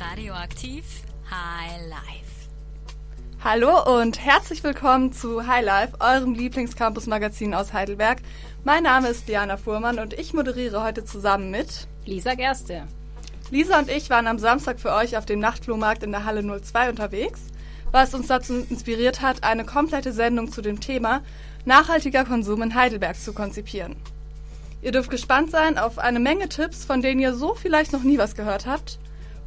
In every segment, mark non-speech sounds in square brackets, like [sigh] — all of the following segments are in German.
Radioaktiv High Life. Hallo und herzlich willkommen zu High Life, eurem Lieblingscampus-Magazin aus Heidelberg. Mein Name ist Diana Fuhrmann und ich moderiere heute zusammen mit Lisa Gerste. Lisa und ich waren am Samstag für euch auf dem Nachtflohmarkt in der Halle 02 unterwegs, was uns dazu inspiriert hat, eine komplette Sendung zu dem Thema nachhaltiger Konsum in Heidelberg zu konzipieren. Ihr dürft gespannt sein auf eine Menge Tipps, von denen ihr so vielleicht noch nie was gehört habt.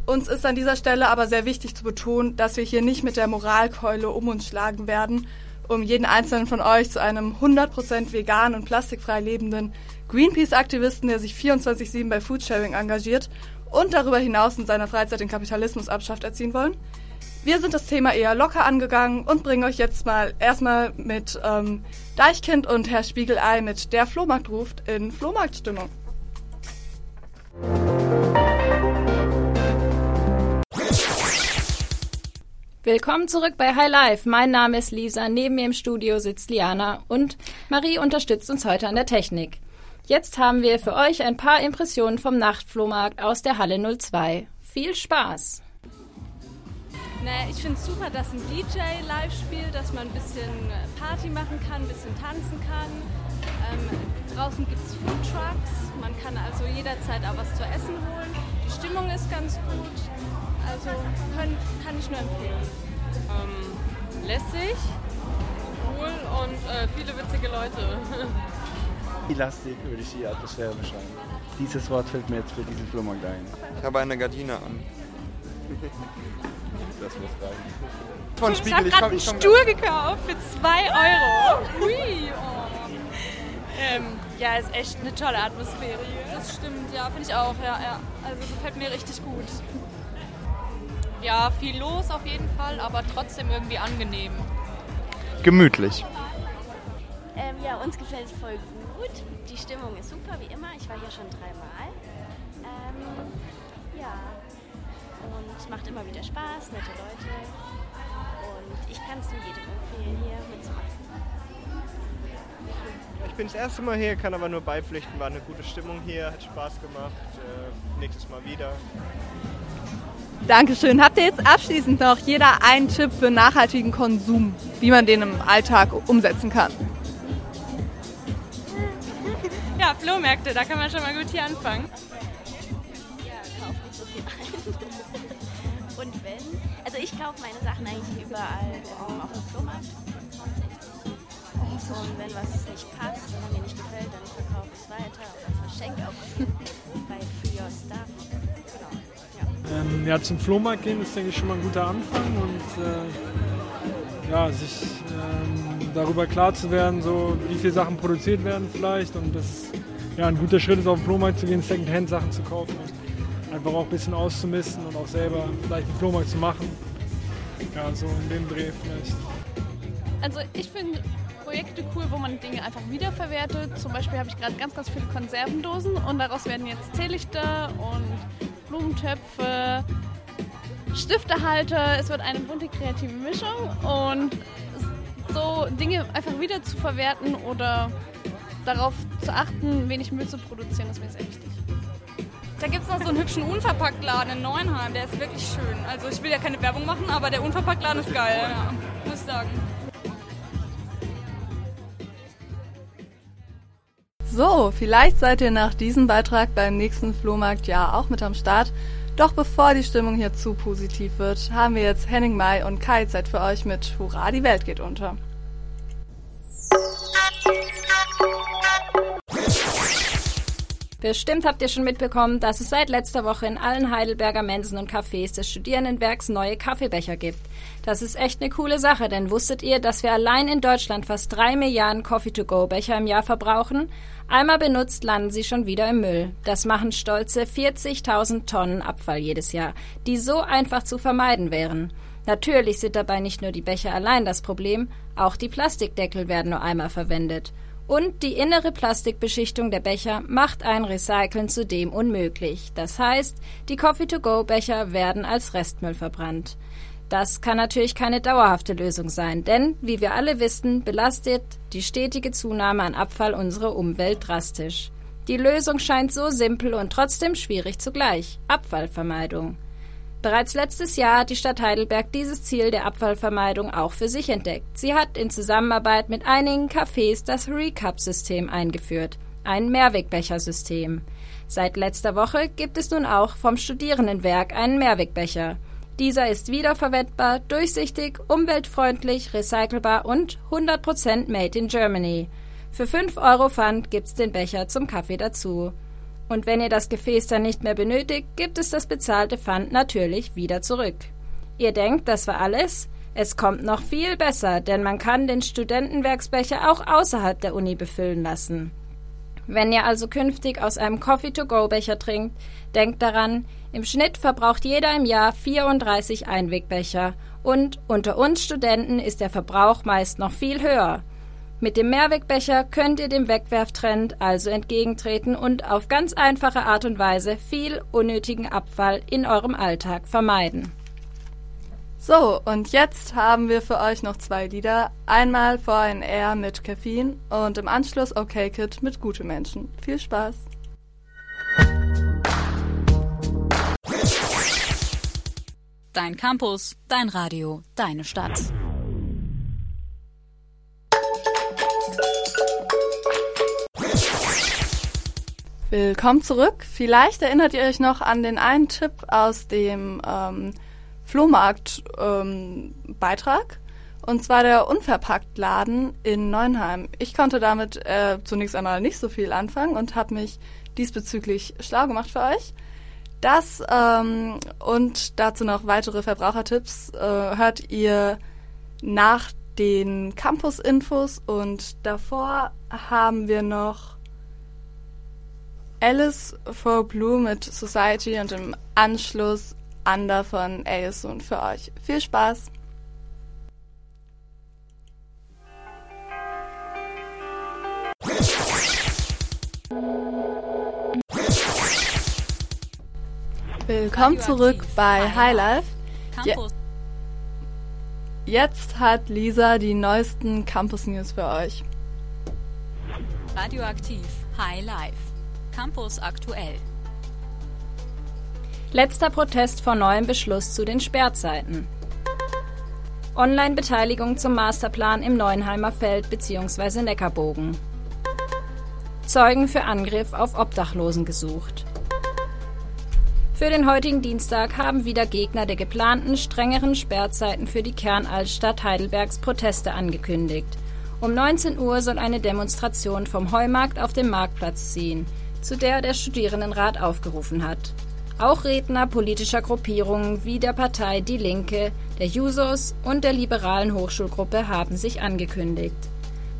Uns ist an dieser Stelle aber sehr wichtig zu betonen, dass wir hier nicht mit der Moralkeule um uns schlagen werden, um jeden einzelnen von euch zu einem 100% vegan und plastikfrei lebenden Greenpeace-Aktivisten, der sich 24-7 bei Foodsharing engagiert und darüber hinaus in seiner Freizeit den Kapitalismus abschafft, erziehen wollen. Wir sind das Thema eher locker angegangen und bringen euch jetzt mal erstmal mit ähm, Deichkind und Herr Spiegelei mit Der Flohmarkt ruft in Flohmarktstimmung. Willkommen zurück bei High Life. Mein Name ist Lisa, neben mir im Studio sitzt Liana und Marie unterstützt uns heute an der Technik. Jetzt haben wir für euch ein paar Impressionen vom Nachtflohmarkt aus der Halle 02. Viel Spaß! Nee, ich finde es super, dass ein DJ live spielt, dass man ein bisschen Party machen kann, ein bisschen tanzen kann. Ähm, draußen gibt es Food Trucks, man kann also jederzeit auch was zu essen holen. Die Stimmung ist ganz gut, also können, kann ich nur empfehlen. Ähm, lässig, cool und äh, viele witzige Leute. [laughs] Elastik würde ich die Atmosphäre beschreiben. Dieses Wort fällt mir jetzt für diesen Flohmarkt ein. Ich habe eine Gardine an. [laughs] Das muss reichen. Von Ich Spiegel, habe ich gerade komm, einen Stuhl gekauft für 2 Euro. Hui, oh. ähm, ja, ist echt eine tolle Atmosphäre hier. Das stimmt, ja, finde ich auch. Ja, ja. Also gefällt mir richtig gut. Ja, viel los auf jeden Fall, aber trotzdem irgendwie angenehm. Gemütlich. Ähm, ja, uns gefällt es voll gut. Die Stimmung ist super, wie immer. Ich war hier schon dreimal. Ähm, ja, und es macht immer wieder Spaß, nette Leute. Und ich kann es nur jedem empfehlen, hier mitzumachen. Ich bin das erste Mal hier, kann aber nur beipflichten. War eine gute Stimmung hier, hat Spaß gemacht. Äh, nächstes Mal wieder. Dankeschön. Habt ihr jetzt abschließend noch jeder einen Tipp für nachhaltigen Konsum, wie man den im Alltag umsetzen kann? Ja, Flohmärkte, da kann man schon mal gut hier anfangen. Ja, kauft nicht so viel ein. Und wenn, also ich kaufe meine Sachen eigentlich überall ähm, auf dem Flohmarkt. Und wenn was nicht passt oder mir nicht gefällt, dann verkaufe ich es weiter oder verschenke auch [laughs] bei Free Your Stuff. Genau. Ähm, ja, zum Flohmarkt gehen ist, denke ich, schon mal ein guter Anfang und äh, ja, sich ähm, darüber klar zu werden, so, wie viele Sachen produziert werden vielleicht und das ja, ein guter Schritt ist, auf den Flohmarkt zu gehen, Secondhand-Sachen zu kaufen und einfach auch ein bisschen auszumisten und auch selber vielleicht einen Flohmarkt zu machen. Ja, so in dem Dreh vielleicht. Also ich finde Projekte cool, wo man Dinge einfach wiederverwertet. Zum Beispiel habe ich gerade ganz, ganz viele Konservendosen und daraus werden jetzt Teelichter und Blumentöpfe, Stiftehalter. Es wird eine bunte kreative Mischung und so Dinge einfach wieder zu verwerten oder darauf zu achten, wenig Müll zu produzieren, das ist mir sehr wichtig. Da gibt es noch so einen hübschen Unverpacktladen in Neuenheim, der ist wirklich schön. Also ich will ja keine Werbung machen, aber der Unverpacktladen ist geil, ja, muss ich sagen. So, vielleicht seid ihr nach diesem Beitrag beim nächsten Flohmarkt ja auch mit am Start. Doch bevor die Stimmung hier zu positiv wird, haben wir jetzt Henning Mai und Kai Zeit für euch mit Hurra, die Welt geht unter. Bestimmt habt ihr schon mitbekommen, dass es seit letzter Woche in allen Heidelberger Mensen und Cafés des Studierendenwerks neue Kaffeebecher gibt. Das ist echt eine coole Sache, denn wusstet ihr, dass wir allein in Deutschland fast drei Milliarden Coffee-to-go-Becher im Jahr verbrauchen? Einmal benutzt landen sie schon wieder im Müll. Das machen stolze 40.000 Tonnen Abfall jedes Jahr, die so einfach zu vermeiden wären. Natürlich sind dabei nicht nur die Becher allein das Problem, auch die Plastikdeckel werden nur einmal verwendet. Und die innere Plastikbeschichtung der Becher macht ein Recyceln zudem unmöglich. Das heißt, die Coffee-to-go-Becher werden als Restmüll verbrannt. Das kann natürlich keine dauerhafte Lösung sein, denn, wie wir alle wissen, belastet die stetige Zunahme an Abfall unsere Umwelt drastisch. Die Lösung scheint so simpel und trotzdem schwierig zugleich. Abfallvermeidung. Bereits letztes Jahr hat die Stadt Heidelberg dieses Ziel der Abfallvermeidung auch für sich entdeckt. Sie hat in Zusammenarbeit mit einigen Cafés das Recap-System eingeführt, ein Mehrwegbechersystem. Seit letzter Woche gibt es nun auch vom Studierendenwerk einen Mehrwegbecher. Dieser ist wiederverwendbar, durchsichtig, umweltfreundlich, recycelbar und 100% made in Germany. Für 5 Euro Pfand gibt's den Becher zum Kaffee dazu. Und wenn ihr das Gefäß dann nicht mehr benötigt, gibt es das bezahlte Pfand natürlich wieder zurück. Ihr denkt, das war alles? Es kommt noch viel besser, denn man kann den Studentenwerksbecher auch außerhalb der Uni befüllen lassen. Wenn ihr also künftig aus einem Coffee-to-go-Becher trinkt, denkt daran, im Schnitt verbraucht jeder im Jahr 34 Einwegbecher und unter uns Studenten ist der Verbrauch meist noch viel höher. Mit dem Mehrwegbecher könnt ihr dem Wegwerftrend also entgegentreten und auf ganz einfache Art und Weise viel unnötigen Abfall in eurem Alltag vermeiden. So, und jetzt haben wir für euch noch zwei Lieder. Einmal VNR mit Caffeine und im Anschluss OK Kid mit Gute Menschen. Viel Spaß! Dein Campus, dein Radio, deine Stadt. Willkommen zurück. Vielleicht erinnert ihr euch noch an den einen Tipp aus dem ähm, Flohmarkt-Beitrag. Ähm, und zwar der Unverpacktladen in Neunheim. Ich konnte damit äh, zunächst einmal nicht so viel anfangen und habe mich diesbezüglich schlau gemacht für euch. Das ähm, und dazu noch weitere Verbrauchertipps äh, hört ihr nach den Campus-Infos und davor haben wir noch Alice for Blue mit Society und im Anschluss Under von Aeson für euch. Viel Spaß! Willkommen zurück bei Highlife. Je Jetzt hat Lisa die neuesten Campus News für euch. Radioaktiv High Life. Campus aktuell. Letzter Protest vor neuem Beschluss zu den Sperrzeiten. Online-Beteiligung zum Masterplan im Neuenheimer Feld bzw. Neckarbogen. Zeugen für Angriff auf Obdachlosen gesucht. Für den heutigen Dienstag haben wieder Gegner der geplanten strengeren Sperrzeiten für die Kernaltstadt Heidelbergs Proteste angekündigt. Um 19 Uhr soll eine Demonstration vom Heumarkt auf den Marktplatz ziehen zu der der Studierendenrat aufgerufen hat. Auch Redner politischer Gruppierungen wie der Partei Die Linke, der Jusos und der liberalen Hochschulgruppe haben sich angekündigt.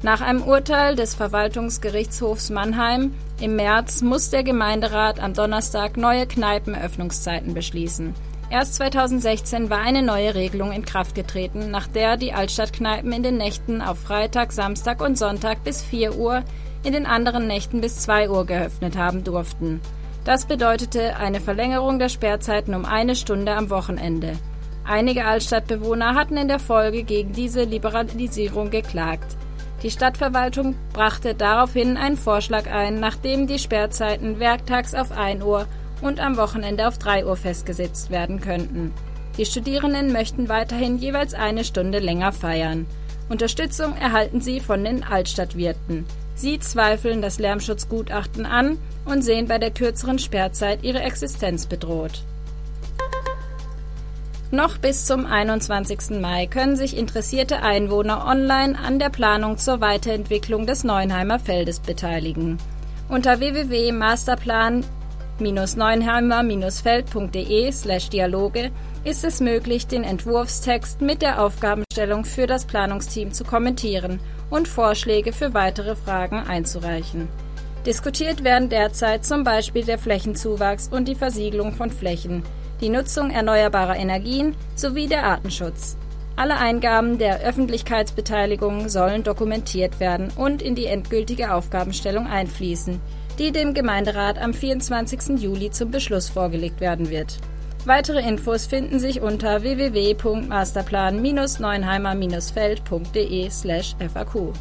Nach einem Urteil des Verwaltungsgerichtshofs Mannheim im März muss der Gemeinderat am Donnerstag neue Kneipenöffnungszeiten beschließen. Erst 2016 war eine neue Regelung in Kraft getreten, nach der die Altstadtkneipen in den Nächten auf Freitag, Samstag und Sonntag bis 4 Uhr in den anderen Nächten bis 2 Uhr geöffnet haben durften. Das bedeutete eine Verlängerung der Sperrzeiten um eine Stunde am Wochenende. Einige Altstadtbewohner hatten in der Folge gegen diese Liberalisierung geklagt. Die Stadtverwaltung brachte daraufhin einen Vorschlag ein, nachdem die Sperrzeiten werktags auf 1 Uhr und am Wochenende auf 3 Uhr festgesetzt werden könnten. Die Studierenden möchten weiterhin jeweils eine Stunde länger feiern. Unterstützung erhalten sie von den Altstadtwirten. Sie zweifeln das Lärmschutzgutachten an und sehen bei der kürzeren Sperrzeit ihre Existenz bedroht. Noch bis zum 21. Mai können sich interessierte Einwohner online an der Planung zur Weiterentwicklung des Neuenheimer Feldes beteiligen. Unter www.masterplan-neuenheimer-feld.de/dialoge ist es möglich, den Entwurfstext mit der Aufgabenstellung für das Planungsteam zu kommentieren und Vorschläge für weitere Fragen einzureichen. Diskutiert werden derzeit zum Beispiel der Flächenzuwachs und die Versiegelung von Flächen, die Nutzung erneuerbarer Energien sowie der Artenschutz. Alle Eingaben der Öffentlichkeitsbeteiligung sollen dokumentiert werden und in die endgültige Aufgabenstellung einfließen, die dem Gemeinderat am 24. Juli zum Beschluss vorgelegt werden wird. Weitere Infos finden sich unter www.masterplan-neunheimer-feld.de/faq.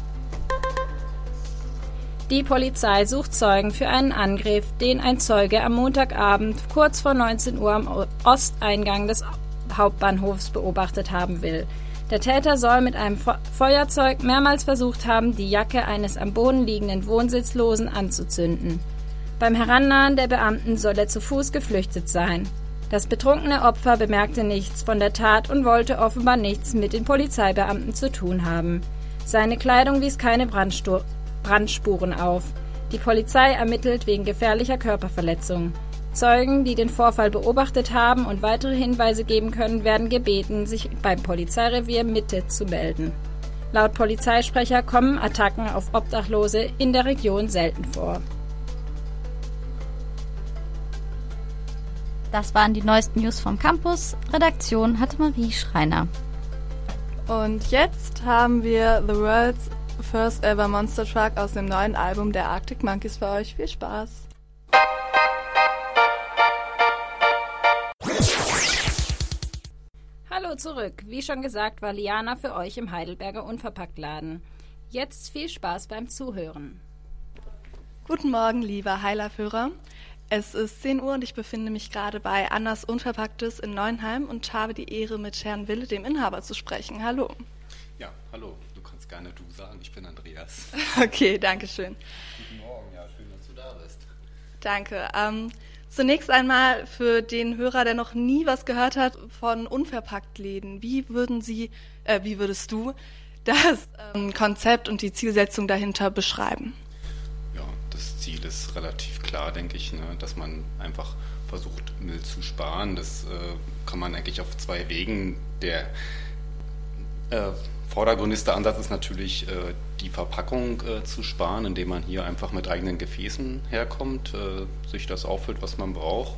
Die Polizei sucht Zeugen für einen Angriff, den ein Zeuge am Montagabend kurz vor 19 Uhr am Osteingang des Hauptbahnhofs beobachtet haben will. Der Täter soll mit einem Feuerzeug mehrmals versucht haben, die Jacke eines am Boden liegenden Wohnsitzlosen anzuzünden. Beim Herannahen der Beamten soll er zu Fuß geflüchtet sein. Das betrunkene Opfer bemerkte nichts von der Tat und wollte offenbar nichts mit den Polizeibeamten zu tun haben. Seine Kleidung wies keine Brandstu Brandspuren auf. Die Polizei ermittelt wegen gefährlicher Körperverletzung. Zeugen, die den Vorfall beobachtet haben und weitere Hinweise geben können, werden gebeten, sich beim Polizeirevier Mitte zu melden. Laut Polizeisprecher kommen Attacken auf Obdachlose in der Region selten vor. Das waren die neuesten News vom Campus. Redaktion hatte Marie Schreiner. Und jetzt haben wir The World's First Ever Monster Truck aus dem neuen Album der Arctic Monkeys für euch. Viel Spaß! Hallo zurück. Wie schon gesagt, war Liana für euch im Heidelberger Unverpacktladen. Jetzt viel Spaß beim Zuhören. Guten Morgen, lieber Heilerführer. Es ist 10 Uhr und ich befinde mich gerade bei Annas Unverpacktes in Neuenheim und habe die Ehre, mit Herrn Wille, dem Inhaber, zu sprechen. Hallo. Ja, hallo gerne du sagen. Ich bin Andreas. [laughs] Okay, danke schön. Guten Morgen, ja, schön, dass du da bist. Danke. Ähm, zunächst einmal für den Hörer, der noch nie was gehört hat von Unverpacktläden. Wie würden Sie, äh, wie würdest du das ähm, Konzept und die Zielsetzung dahinter beschreiben? Ziel ist relativ klar, denke ich, ne, dass man einfach versucht, Müll zu sparen. Das äh, kann man eigentlich auf zwei Wegen. Der äh, vordergründigste Ansatz ist natürlich, äh, die Verpackung äh, zu sparen, indem man hier einfach mit eigenen Gefäßen herkommt, äh, sich das auffüllt, was man braucht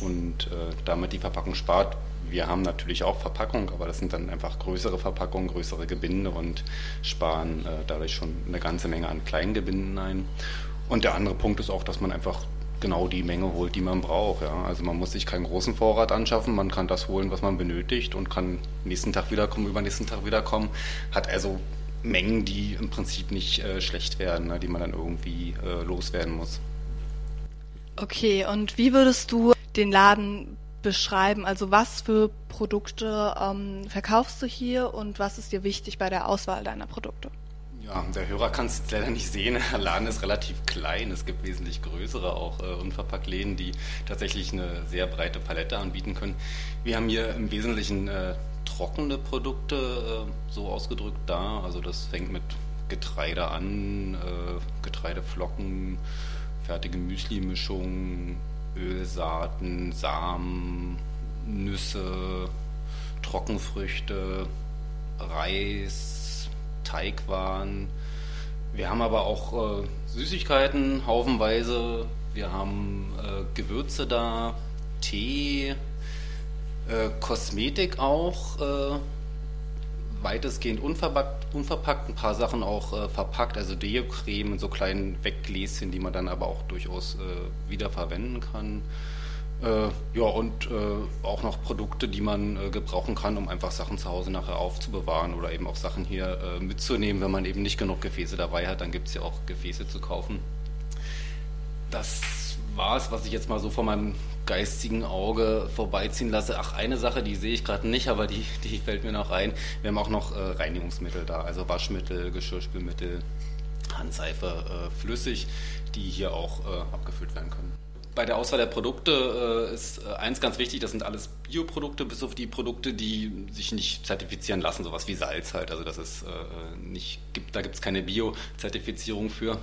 und damit die Verpackung spart. Wir haben natürlich auch Verpackung, aber das sind dann einfach größere Verpackungen, größere Gebinde und sparen dadurch schon eine ganze Menge an kleinen Gebinden ein. Und der andere Punkt ist auch, dass man einfach genau die Menge holt, die man braucht. Ja. Also man muss sich keinen großen Vorrat anschaffen, man kann das holen, was man benötigt und kann nächsten Tag wiederkommen, übernächsten Tag wiederkommen. Hat also Mengen, die im Prinzip nicht äh, schlecht werden, ne, die man dann irgendwie äh, loswerden muss. Okay, und wie würdest du den Laden beschreiben? Also was für Produkte ähm, verkaufst du hier und was ist dir wichtig bei der Auswahl deiner Produkte? Ja, der Hörer kann es leider nicht sehen. Der Laden ist relativ klein. Es gibt wesentlich größere auch äh, Unverpacktläden, die tatsächlich eine sehr breite Palette anbieten können. Wir haben hier im Wesentlichen äh, trockene Produkte äh, so ausgedrückt da. Also das fängt mit Getreide an, äh, Getreideflocken, fertige Müsli-Mischungen, Ölsaaten, Samen, Nüsse, Trockenfrüchte, Reis, Teigwaren. Wir haben aber auch äh, Süßigkeiten haufenweise. Wir haben äh, Gewürze da, Tee, äh, Kosmetik auch, äh, weitestgehend unverpackt, unverpackt, ein paar Sachen auch äh, verpackt, also Deo-Creme in so kleinen Weggläschen, die man dann aber auch durchaus äh, wieder verwenden kann. Äh, ja, und äh, auch noch Produkte, die man äh, gebrauchen kann, um einfach Sachen zu Hause nachher aufzubewahren oder eben auch Sachen hier äh, mitzunehmen, wenn man eben nicht genug Gefäße dabei hat. Dann gibt es ja auch Gefäße zu kaufen. Das war es, was ich jetzt mal so vor meinem geistigen Auge vorbeiziehen lasse. Ach, eine Sache, die sehe ich gerade nicht, aber die, die fällt mir noch ein. Wir haben auch noch äh, Reinigungsmittel da, also Waschmittel, Geschirrspülmittel, Handseife, äh, flüssig, die hier auch abgefüllt werden können bei der Auswahl der Produkte äh, ist äh, eins ganz wichtig, das sind alles Bioprodukte, bis auf die Produkte, die sich nicht zertifizieren lassen, sowas wie Salz halt. Also das ist äh, nicht, gibt, da gibt es keine Bio-Zertifizierung für.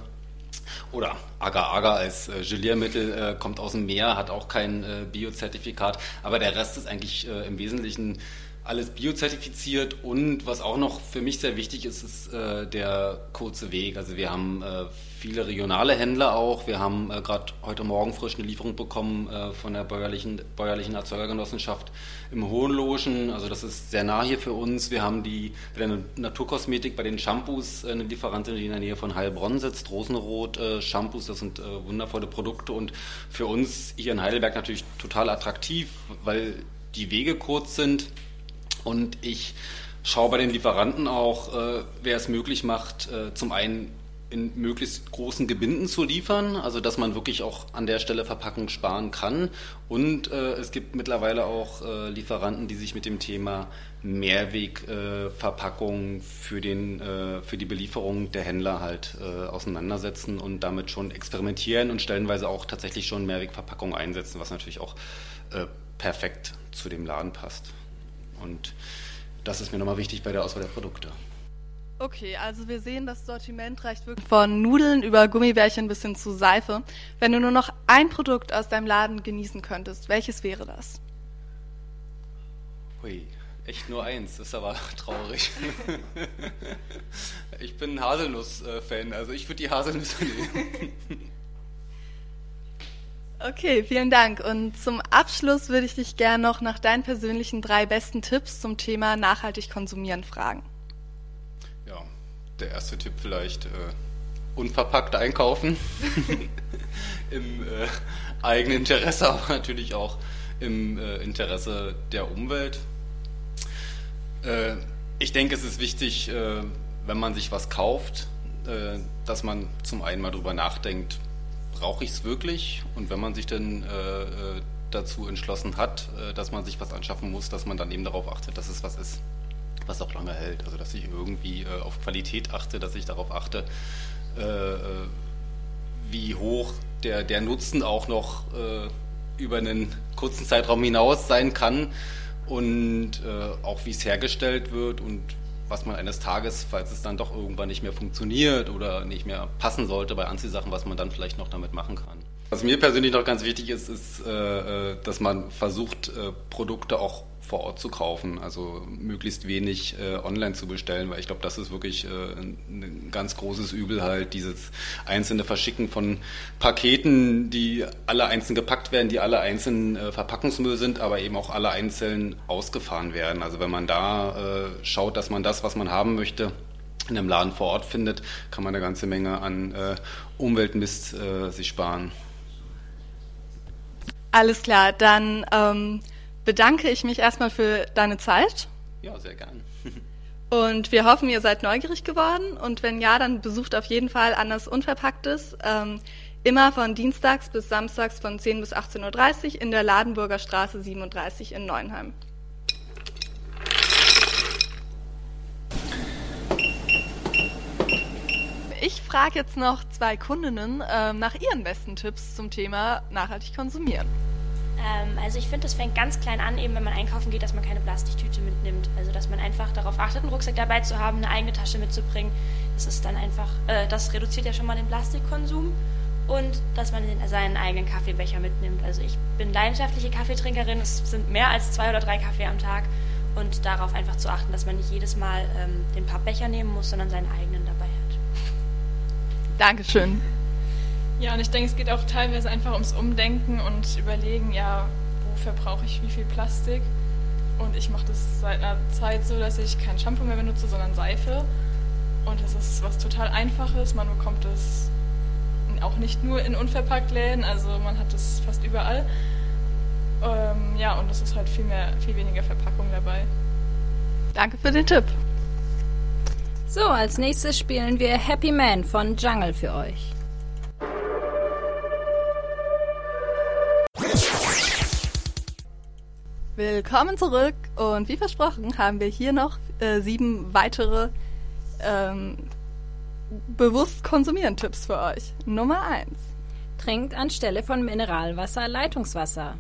Oder Agar-Agar als äh, Geliermittel äh, kommt aus dem Meer, hat auch kein äh, Bio-Zertifikat, aber der Rest ist eigentlich äh, im Wesentlichen alles biozertifiziert und was auch noch für mich sehr wichtig ist, ist äh, der kurze Weg. Also wir haben äh, viele regionale Händler auch. Wir haben äh, gerade heute Morgen frisch eine Lieferung bekommen äh, von der bäuerlichen, bäuerlichen Erzeugergenossenschaft im Hohenloschen. Also das ist sehr nah hier für uns. Wir haben die bei der Naturkosmetik, bei den Shampoos äh, eine Lieferantin, die in der Nähe von Heilbronn sitzt, Rosenrot äh, Shampoos. Das sind wundervolle Produkte und für uns hier in Heidelberg natürlich total attraktiv, weil die Wege kurz sind und ich schaue bei den Lieferanten auch, äh, wer es möglich macht, äh, zum einen in möglichst großen Gebinden zu liefern, also dass man wirklich auch an der Stelle Verpackung sparen kann. Und äh, es gibt mittlerweile auch äh, Lieferanten, die sich mit dem Thema Mehrwegverpackung äh, für, äh, für die Belieferung der Händler halt äh, auseinandersetzen und damit schon experimentieren und stellenweise auch tatsächlich schon Mehrwegverpackung einsetzen, was natürlich auch äh, perfekt zu dem Laden passt. Und das ist mir nochmal wichtig bei der Auswahl der Produkte. Okay, also wir sehen, das Sortiment reicht wirklich von Nudeln über Gummibärchen bis hin zu Seife. Wenn du nur noch ein Produkt aus deinem Laden genießen könntest, welches wäre das? Hui, echt nur eins, ist aber [laughs] traurig. ich bin ein Haselnuss-Fan, also ich würde die Haselnüsse [laughs] nehmen. Okay, vielen Dank. Und zum Abschluss würde ich dich gerne noch nach deinen persönlichen drei besten Tipps zum Thema nachhaltig konsumieren fragen der erste Tipp vielleicht äh, unverpackt einkaufen. [laughs] Im äh, eigenen Interesse, aber natürlich auch im äh, Interesse der Umwelt. Äh, ich denke, es ist wichtig, äh, wenn man sich was kauft, äh, dass man zum einen mal drüber nachdenkt, brauche ich es wirklich? Und wenn man sich dann dazu entschlossen hat, dass man sich was anschaffen muss, dass man dann eben darauf achtet, dass es was ist was auch lange hält. Also dass ich irgendwie äh, auf Qualität achte, dass ich darauf achte, äh, äh, wie hoch der, der Nutzen auch noch äh, über einen kurzen Zeitraum hinaus sein kann und äh, auch wie es hergestellt wird und was man eines Tages, falls es dann doch irgendwann nicht mehr funktioniert oder nicht mehr passen sollte bei Anziehsachen, was man dann vielleicht noch damit machen kann. Was mir persönlich noch ganz wichtig ist, ist, äh, dass man versucht, Produkte auch vor Ort zu kaufen, also möglichst wenig äh, online zu bestellen, weil ich glaube, das ist wirklich äh, ein, ganz großes Übel halt, dieses einzelne Verschicken von Paketen, die alle einzeln gepackt werden, die alle einzeln äh, Verpackungsmüll sind, aber eben auch alle einzeln ausgefahren werden. Also wenn man da äh, schaut, dass man das, was man haben möchte, in einem Laden vor Ort findet, kann man eine ganze Menge an äh, Umweltmist äh, sich sparen. Alles klar, dann ähm, bedanke ich mich erstmal für deine Zeit. Ja, sehr gern. [laughs] Und wir hoffen, ihr seid neugierig geworden. Und wenn ja, dann besucht auf jeden Fall Anders Unverpacktes. Ähm, immer von Dienstags bis Samstags von 10 bis 18.30 Uhr in der Ladenburger Straße 37 in Neuenheim. Ich frage jetzt noch zwei Kundinnen äh, nach ihren besten Tipps zum Thema nachhaltig konsumieren. Ähm, also ich finde, das fängt ganz klein an, eben wenn man einkaufen geht, dass man keine Plastiktüte mitnimmt. Also dass man einfach darauf achtet, einen Rucksack dabei zu haben, eine eigene Tasche mitzubringen. Das ist dann einfach, äh, das reduziert ja schon mal den Plastikkonsum und dass man seinen eigenen Kaffeebecher mitnimmt. Also ich bin leidenschaftliche Kaffeetrinkerin, es sind mehr als zwei oder drei Kaffee am Tag und darauf einfach zu achten, dass man nicht jedes Mal ähm, den Pappbecher nehmen muss, sondern seinen eigenen dabei hat. Dankeschön. Ja, und ich denke, es geht auch teilweise einfach ums Umdenken und Überlegen, ja, wofür brauche ich wie viel Plastik? Und ich mache das seit einer Zeit so, dass ich kein Shampoo mehr benutze, sondern Seife. Und es ist was total Einfaches. Man bekommt es auch nicht nur in Unverpacktläden, also man hat es fast überall. Ähm, ja, und es ist halt viel mehr, viel weniger Verpackung dabei. Danke für den Tipp. So, als nächstes spielen wir Happy Man von Jungle für euch. Willkommen zurück und wie versprochen haben wir hier noch äh, sieben weitere ähm, bewusst konsumieren Tipps für euch. Nummer eins: Trinkt anstelle von Mineralwasser Leitungswasser.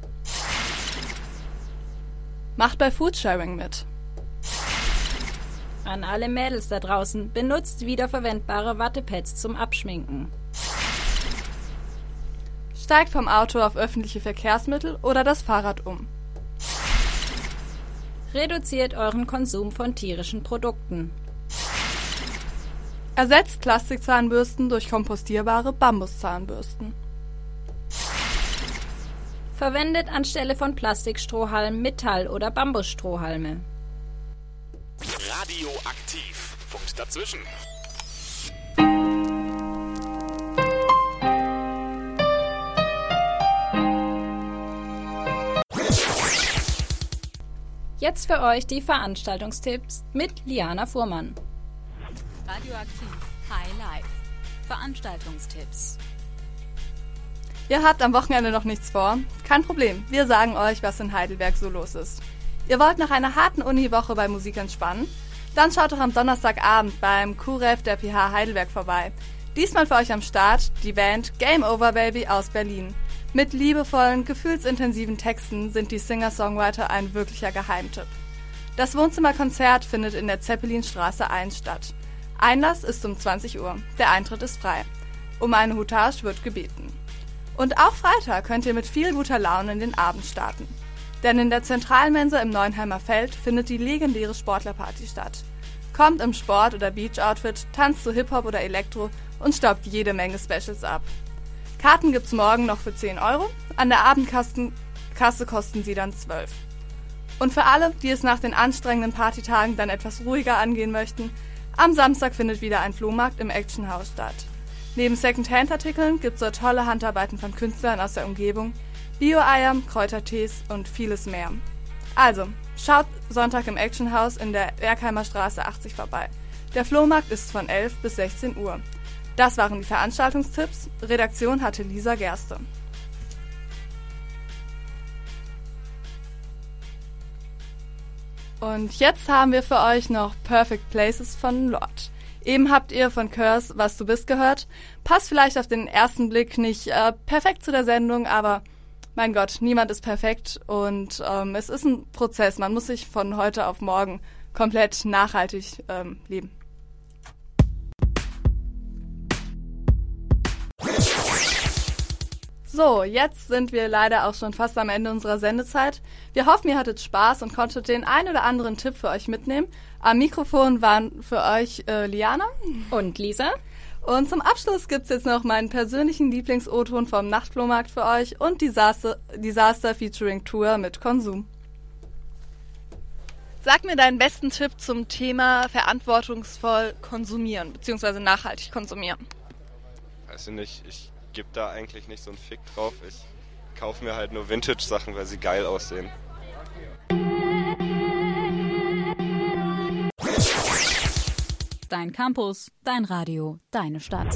Macht bei Foodsharing mit. An alle Mädels da draußen, benutzt wiederverwendbare Wattepads zum Abschminken. Steigt vom Auto auf öffentliche Verkehrsmittel oder das Fahrrad um. Reduziert euren Konsum von tierischen Produkten. Ersetzt Plastikzahnbürsten durch kompostierbare Bambuszahnbürsten. Verwendet anstelle von Plastikstrohhalmen Metall- oder Bambusstrohhalme. Radioaktiv. Funkt dazwischen. Jetzt für euch die Veranstaltungstipps mit Liana Fuhrmann. Radioaktiv High Life. Veranstaltungstipps. Ihr habt am Wochenende noch nichts vor? Kein Problem, wir sagen euch, was in Heidelberg so los ist. Ihr wollt nach einer harten Uniwoche bei Musik entspannen? Dann schaut doch am Donnerstagabend beim Q-Ref der PH Heidelberg vorbei. Diesmal für euch am Start die Band Game Over Baby aus Berlin. Mit liebevollen, gefühlsintensiven Texten sind die Singer-Songwriter ein wirklicher Geheimtipp. Das Wohnzimmerkonzert findet in der Zeppelinstraße 1 statt. Einlass ist um 20 Uhr. Der Eintritt ist frei. Um eine Hutage wird gebeten. Und auch Freitag könnt ihr mit viel guter Laune in den Abend starten. Denn in der Zentralmensa im Neuenheimer Feld findet die legendäre Sportlerparty statt. Kommt im Sport- oder Beach-Outfit, tanzt zu Hip-Hop oder Elektro und staubt jede Menge Specials ab. Karten gibt's morgen noch für 10 Euro, an der Abendkasse kosten sie dann 12. Und für alle, die es nach den anstrengenden Partytagen dann etwas ruhiger angehen möchten, am Samstag findet wieder ein Flohmarkt im Actionhaus statt. Neben Second-Hand-Artikeln gibt's dort tolle Handarbeiten von Künstlern aus der Umgebung, Bio-Eier, Kräutertees und vieles mehr. Also, schaut Sonntag im Actionhaus in der Bergheimer Straße 80 vorbei. Der Flohmarkt ist von 11 bis 16 Uhr. Das waren die Veranstaltungstipps. Redaktion hatte Lisa Gerste. Und jetzt haben wir für euch noch Perfect Places von Lord. Eben habt ihr von Curse Was du bist gehört. Passt vielleicht auf den ersten Blick nicht äh, perfekt zu der Sendung, aber mein Gott, niemand ist perfekt und ähm, es ist ein Prozess. Man muss sich von heute auf morgen komplett nachhaltig ähm, leben. So, jetzt sind wir leider auch schon fast am Ende unserer Sendezeit. Wir hoffen, ihr hattet Spaß und konntet den ein oder anderen Tipp für euch mitnehmen. Am Mikrofon waren für euch äh, Liana und Lisa. Und zum Abschluss gibt's jetzt noch meinen persönlichen Lieblings-O-Ton vom Nachtflohmarkt für euch und Disaster, Disaster Featuring Tour mit Konsum. Sag mir deinen besten Tipp zum Thema verantwortungsvoll konsumieren, beziehungsweise nachhaltig konsumieren. Weiß ich nicht, ich gebe da eigentlich nicht so einen Fick drauf. Ich kaufe mir halt nur Vintage-Sachen, weil sie geil aussehen. Dein Campus, dein Radio, deine Stadt.